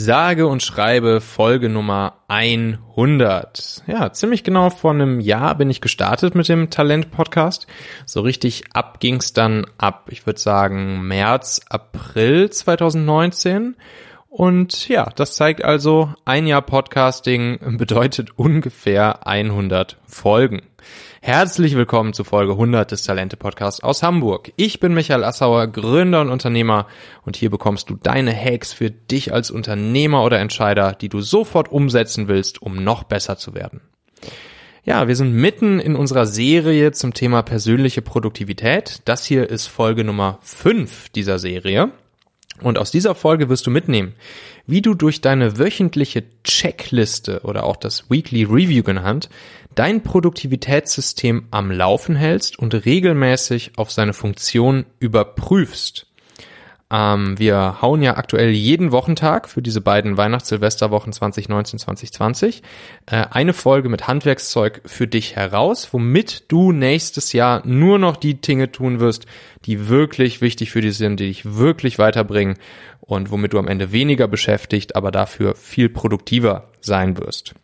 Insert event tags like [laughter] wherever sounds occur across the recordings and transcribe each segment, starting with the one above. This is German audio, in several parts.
Sage und schreibe Folge Nummer 100. Ja, ziemlich genau vor einem Jahr bin ich gestartet mit dem Talent-Podcast. So richtig ab ging's dann ab, ich würde sagen, März, April 2019. Und ja, das zeigt also, ein Jahr Podcasting bedeutet ungefähr 100 Folgen. Herzlich willkommen zu Folge 100 des Talente Podcasts aus Hamburg. Ich bin Michael Assauer, Gründer und Unternehmer und hier bekommst du deine Hacks für dich als Unternehmer oder Entscheider, die du sofort umsetzen willst, um noch besser zu werden. Ja, wir sind mitten in unserer Serie zum Thema persönliche Produktivität. Das hier ist Folge Nummer 5 dieser Serie. Und aus dieser Folge wirst du mitnehmen, wie du durch deine wöchentliche Checkliste oder auch das Weekly Review genannt, dein Produktivitätssystem am Laufen hältst und regelmäßig auf seine Funktion überprüfst. Ähm, wir hauen ja aktuell jeden Wochentag für diese beiden Weihnachts-Silvesterwochen 2019, 2020 äh, eine Folge mit Handwerkszeug für dich heraus, womit du nächstes Jahr nur noch die Dinge tun wirst, die wirklich wichtig für dich sind, die dich wirklich weiterbringen und womit du am Ende weniger beschäftigt, aber dafür viel produktiver sein wirst.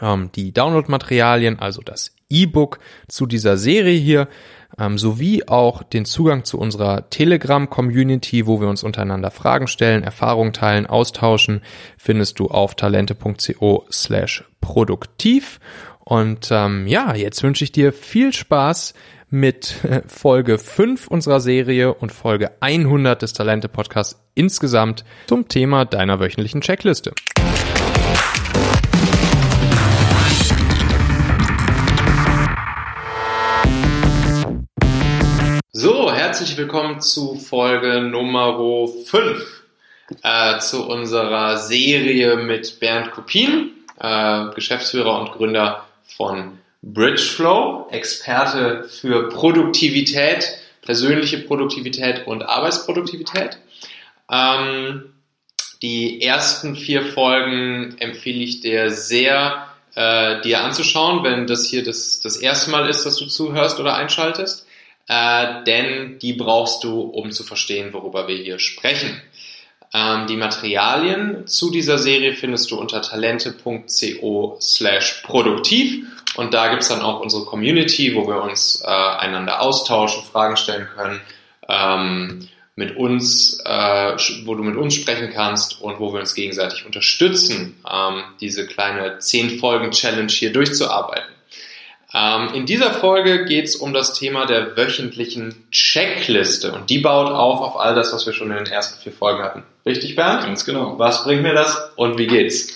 Ähm, die Download-Materialien, also das E-Book zu dieser Serie hier, ähm, sowie auch den Zugang zu unserer Telegram-Community, wo wir uns untereinander Fragen stellen, Erfahrungen teilen, austauschen, findest du auf talente.co slash produktiv. Und ähm, ja, jetzt wünsche ich dir viel Spaß mit äh, Folge 5 unserer Serie und Folge 100 des Talente Podcasts insgesamt zum Thema deiner wöchentlichen Checkliste. Herzlich willkommen zu Folge Nummer 5 äh, zu unserer Serie mit Bernd Kopin, äh, Geschäftsführer und Gründer von Bridgeflow, Experte für Produktivität, persönliche Produktivität und Arbeitsproduktivität. Ähm, die ersten vier Folgen empfehle ich dir sehr, äh, dir anzuschauen, wenn das hier das, das erste Mal ist, dass du zuhörst oder einschaltest äh, denn die brauchst du, um zu verstehen, worüber wir hier sprechen. Ähm, die Materialien zu dieser Serie findest du unter talente.co slash produktiv und da gibt's dann auch unsere Community, wo wir uns äh, einander austauschen, Fragen stellen können, ähm, mit uns, äh, wo du mit uns sprechen kannst und wo wir uns gegenseitig unterstützen, ähm, diese kleine 10 Folgen Challenge hier durchzuarbeiten. Ähm, in dieser Folge geht es um das Thema der wöchentlichen Checkliste und die baut auf auf all das, was wir schon in den ersten vier Folgen hatten. Richtig, Bernd? Ganz genau. Was bringt mir das und wie geht's?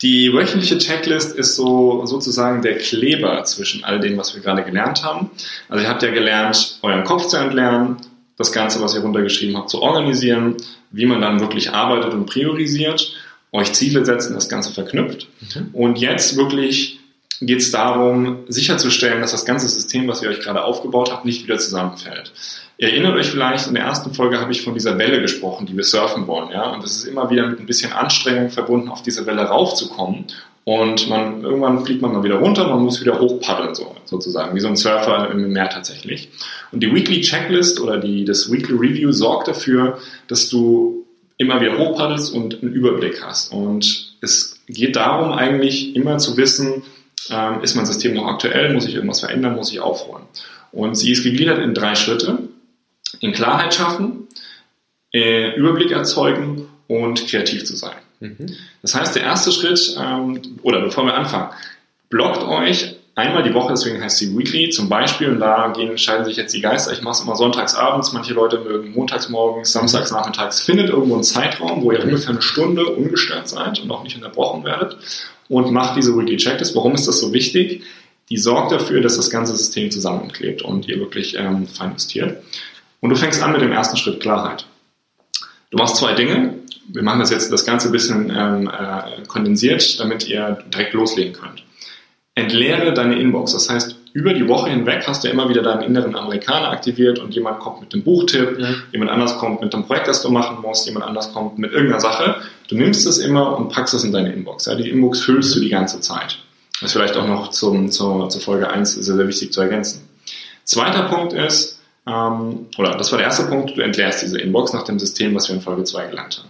Die wöchentliche Checklist ist so sozusagen der Kleber zwischen all dem, was wir gerade gelernt haben. Also ihr habt ja gelernt, euren Kopf zu entlernen, das Ganze, was ihr runtergeschrieben habt, zu organisieren, wie man dann wirklich arbeitet und priorisiert, euch Ziele setzen, das Ganze verknüpft mhm. und jetzt wirklich geht es darum, sicherzustellen, dass das ganze System, was ihr euch gerade aufgebaut habt, nicht wieder zusammenfällt. Ihr erinnert euch vielleicht, in der ersten Folge habe ich von dieser Welle gesprochen, die wir surfen wollen, ja, und das ist immer wieder mit ein bisschen Anstrengung verbunden, auf diese Welle raufzukommen. Und man, irgendwann fliegt man mal wieder runter, man muss wieder hochpaddeln, so, sozusagen, wie so ein Surfer im Meer tatsächlich. Und die Weekly Checklist oder die, das Weekly Review sorgt dafür, dass du immer wieder hochpaddelst und einen Überblick hast. Und es geht darum, eigentlich immer zu wissen, ähm, ist mein System noch aktuell? Muss ich irgendwas verändern? Muss ich aufräumen? Und sie ist gegliedert in drei Schritte. In Klarheit schaffen, äh, Überblick erzeugen und kreativ zu sein. Mhm. Das heißt, der erste Schritt, ähm, oder bevor wir anfangen, blockt euch einmal die Woche, deswegen heißt sie Weekly zum Beispiel, und da gehen, scheiden sich jetzt die Geister. Ich mache es immer sonntags abends, manche Leute mögen montags morgens, samstags nachmittags. Findet irgendwo einen Zeitraum, wo ihr ungefähr eine Stunde ungestört seid und auch nicht unterbrochen werdet und macht diese Weekly Checklist. Warum ist das so wichtig? Die sorgt dafür, dass das ganze System zusammenklebt und ihr wirklich ähm, fein justiert. Und du fängst an mit dem ersten Schritt Klarheit. Du machst zwei Dinge. Wir machen das jetzt das Ganze ein bisschen ähm, äh, kondensiert, damit ihr direkt loslegen könnt. Entleere deine Inbox. Das heißt, über die Woche hinweg hast du immer wieder deinen inneren Amerikaner aktiviert und jemand kommt mit dem Buchtipp, ja. jemand anders kommt mit dem Projekt, das du machen musst, jemand anders kommt mit irgendeiner Sache. Du nimmst es immer und packst es in deine Inbox. Ja, die Inbox füllst du die ganze Zeit. Das ist vielleicht auch noch zum, zur, zur Folge 1 sehr, sehr wichtig zu ergänzen. Zweiter Punkt ist, ähm, oder das war der erste Punkt, du entleerst diese Inbox nach dem System, was wir in Folge 2 gelernt haben.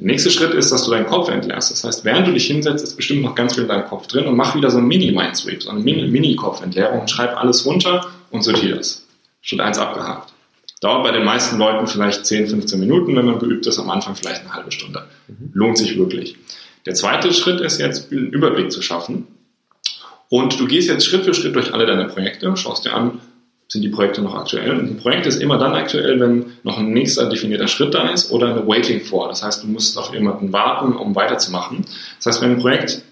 Der nächste Schritt ist, dass du deinen Kopf entleerst. Das heißt, während du dich hinsetzt, ist bestimmt noch ganz viel in deinem Kopf drin und mach wieder so ein Mini-Mindsweep, so eine Mini-Kopfentleerung und schreib alles runter und sortiere das. Schritt 1 abgehakt. Dauert bei den meisten Leuten vielleicht 10, 15 Minuten, wenn man geübt ist, am Anfang vielleicht eine halbe Stunde. Mhm. Lohnt sich wirklich. Der zweite Schritt ist jetzt, einen Überblick zu schaffen. Und du gehst jetzt Schritt für Schritt durch alle deine Projekte, schaust dir an, sind die Projekte noch aktuell. Und ein Projekt ist immer dann aktuell, wenn noch ein nächster definierter Schritt da ist oder eine Waiting for. Das heißt, du musst auf jemanden warten, um weiterzumachen. Das heißt, wenn ein Projekt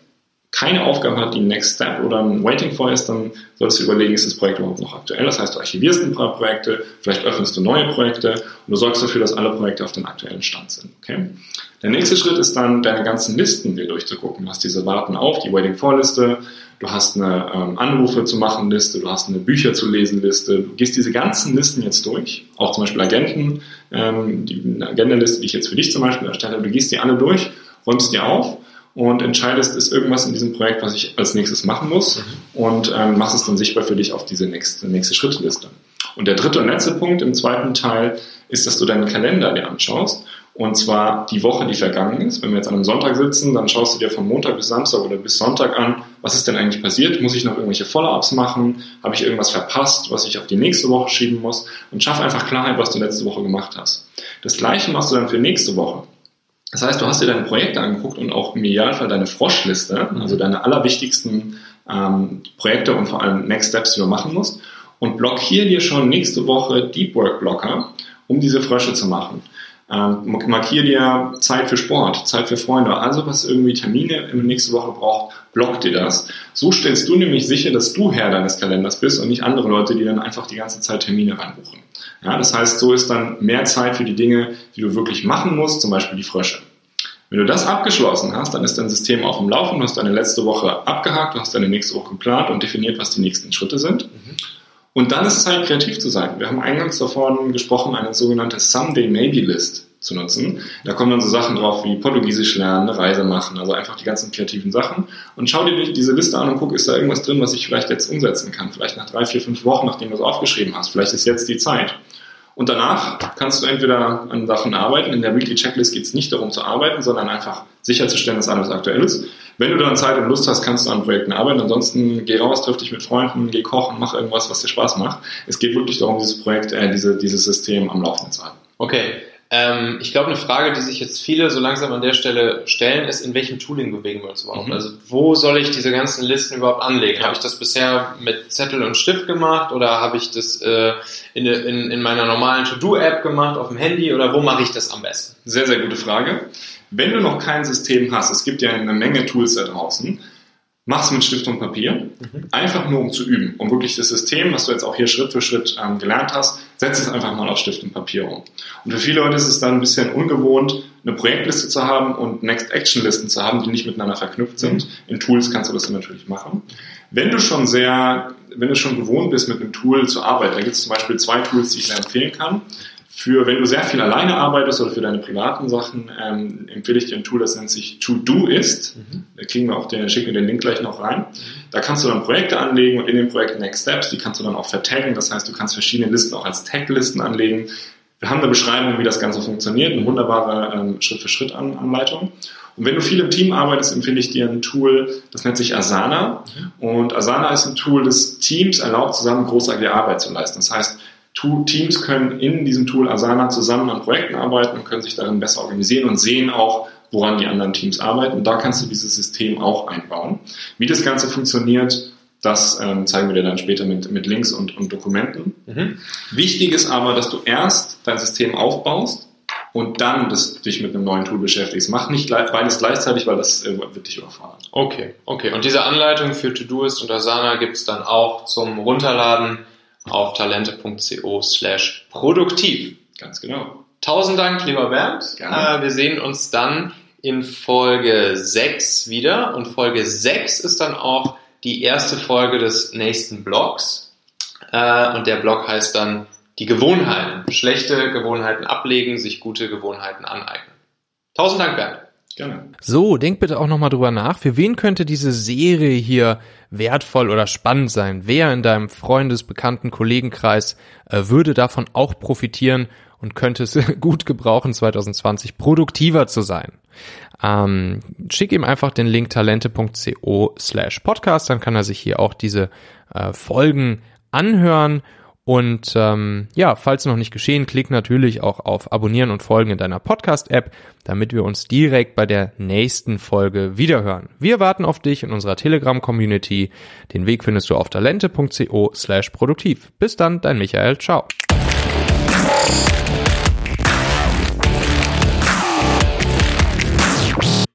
keine Aufgabe hat, die Next Step oder ein Waiting for ist, dann solltest du überlegen, ist das Projekt überhaupt noch aktuell? Das heißt, du archivierst ein paar Projekte, vielleicht öffnest du neue Projekte und du sorgst dafür, dass alle Projekte auf den aktuellen Stand sind. Okay? Der nächste Schritt ist dann, deine ganzen Listen dir durchzugucken. Du hast diese Warten auf, die Waiting for Liste, du hast eine ähm, Anrufe zu machen Liste, du hast eine Bücher zu lesen Liste, du gehst diese ganzen Listen jetzt durch, auch zum Beispiel Agenten, ähm, die Agendenliste, die ich jetzt für dich zum Beispiel erstellt habe, du gehst die alle durch, räumst die auf und entscheidest, ist irgendwas in diesem Projekt, was ich als nächstes machen muss mhm. und ähm, machst es dann sichtbar für dich auf diese nächste, nächste Schrittliste. Und der dritte und letzte Punkt im zweiten Teil ist, dass du deinen Kalender dir anschaust und zwar die Woche, die vergangen ist. Wenn wir jetzt an einem Sonntag sitzen, dann schaust du dir von Montag bis Samstag oder bis Sonntag an, was ist denn eigentlich passiert? Muss ich noch irgendwelche Follow-ups machen? Habe ich irgendwas verpasst, was ich auf die nächste Woche schieben muss? Und schaff einfach Klarheit, was du letzte Woche gemacht hast. Das gleiche machst du dann für nächste Woche. Das heißt, du hast dir deine Projekte angeguckt und auch im Idealfall deine Froschliste, also deine allerwichtigsten ähm, Projekte und vor allem Next Steps, die du machen musst. Und blockier dir schon nächste Woche Deep Work Blocker, um diese Frösche zu machen. Ähm, markier dir Zeit für Sport, Zeit für Freunde, also was irgendwie Termine in der nächsten Woche braucht, block dir das. So stellst du nämlich sicher, dass du Herr deines Kalenders bist und nicht andere Leute, die dann einfach die ganze Zeit Termine reinbuchen. Ja, das heißt, so ist dann mehr Zeit für die Dinge, die du wirklich machen musst, zum Beispiel die Frösche. Wenn du das abgeschlossen hast, dann ist dein System auf dem Laufen, du hast deine letzte Woche abgehakt, du hast deine nächste Woche geplant und definiert, was die nächsten Schritte sind. Mhm. Und dann ist es Zeit, kreativ zu sein. Wir haben eingangs davon gesprochen, eine sogenannte Someday Maybe List zu nutzen. Da kommen dann so Sachen drauf wie Portugiesisch lernen, eine Reise machen, also einfach die ganzen kreativen Sachen. Und schau dir diese Liste an und guck, ist da irgendwas drin, was ich vielleicht jetzt umsetzen kann. Vielleicht nach drei, vier, fünf Wochen, nachdem du es aufgeschrieben hast. Vielleicht ist jetzt die Zeit. Und danach kannst du entweder an Sachen arbeiten. In der Weekly Checklist geht es nicht darum zu arbeiten, sondern einfach sicherzustellen, dass alles aktuell ist. Wenn du dann Zeit und Lust hast, kannst du an Projekten arbeiten. Ansonsten geh raus, triff dich mit Freunden, geh kochen, mach irgendwas, was dir Spaß macht. Es geht wirklich darum, dieses Projekt, äh, diese, dieses System am Laufen zu halten. Okay. Ähm, ich glaube, eine Frage, die sich jetzt viele so langsam an der Stelle stellen, ist, in welchem Tooling bewegen wir uns überhaupt? Mhm. Also wo soll ich diese ganzen Listen überhaupt anlegen? Ja. Habe ich das bisher mit Zettel und Stift gemacht oder habe ich das äh, in, in, in meiner normalen To-Do-App gemacht auf dem Handy oder wo mache ich das am besten? Sehr, sehr gute Frage. Wenn du noch kein System hast, es gibt ja eine Menge Tools da draußen, Mach's mit Stift und Papier, mhm. einfach nur um zu üben, um wirklich das System, was du jetzt auch hier Schritt für Schritt ähm, gelernt hast, setz es einfach mal auf Stift und Papier um. Und für viele Leute ist es dann ein bisschen ungewohnt, eine Projektliste zu haben und Next Action Listen zu haben, die nicht miteinander verknüpft sind. Mhm. In Tools kannst du das natürlich machen. Wenn du schon sehr, wenn du schon gewohnt bist, mit einem Tool zu arbeiten, da gibt es zum Beispiel zwei Tools, die ich sehr empfehlen kann. Für, wenn du sehr viel alleine arbeitest oder für deine privaten Sachen, ähm, empfehle ich dir ein Tool, das nennt sich To-Do-Ist. Mhm. Da kriegen wir auch den, schicken wir den Link gleich noch rein. Da kannst du dann Projekte anlegen und in den Projekten Next Steps, die kannst du dann auch vertaggen. Das heißt, du kannst verschiedene Listen auch als Tag-Listen anlegen. Wir haben eine Beschreibung, wie das Ganze funktioniert, eine wunderbare ähm, Schritt-für-Schritt-Anleitung. Und wenn du viel im Team arbeitest, empfehle ich dir ein Tool, das nennt sich Asana. Mhm. Und Asana ist ein Tool, das Teams erlaubt, zusammen großartige Arbeit zu leisten. Das heißt, Teams können in diesem Tool Asana zusammen an Projekten arbeiten und können sich darin besser organisieren und sehen auch, woran die anderen Teams arbeiten. Da kannst du dieses System auch einbauen. Wie das Ganze funktioniert, das ähm, zeigen wir dir dann später mit, mit Links und, und Dokumenten. Mhm. Wichtig ist aber, dass du erst dein System aufbaust und dann das, dich mit einem neuen Tool beschäftigst. Mach nicht beides gleichzeitig, weil das äh, wird dich überfordern. Okay, okay. Und diese Anleitung für To-Doist und Asana gibt es dann auch zum Runterladen auf talente.co slash produktiv. Ganz genau. Tausend Dank, lieber Bernd. Gerne. Äh, wir sehen uns dann in Folge 6 wieder und Folge 6 ist dann auch die erste Folge des nächsten Blogs äh, und der Blog heißt dann die Gewohnheiten. Schlechte Gewohnheiten ablegen, sich gute Gewohnheiten aneignen. Tausend Dank, Bernd. Gerne. So, denk bitte auch nochmal drüber nach. Für wen könnte diese Serie hier wertvoll oder spannend sein? Wer in deinem Freundes-, Bekannten-, Kollegenkreis äh, würde davon auch profitieren und könnte es [laughs] gut gebrauchen, 2020 produktiver zu sein? Ähm, schick ihm einfach den Link talente.co slash podcast, dann kann er sich hier auch diese äh, Folgen anhören und ähm, ja, falls noch nicht geschehen, klick natürlich auch auf Abonnieren und Folgen in deiner Podcast-App, damit wir uns direkt bei der nächsten Folge wiederhören. Wir warten auf dich in unserer Telegram-Community. Den Weg findest du auf talente.co slash produktiv. Bis dann, dein Michael. Ciao.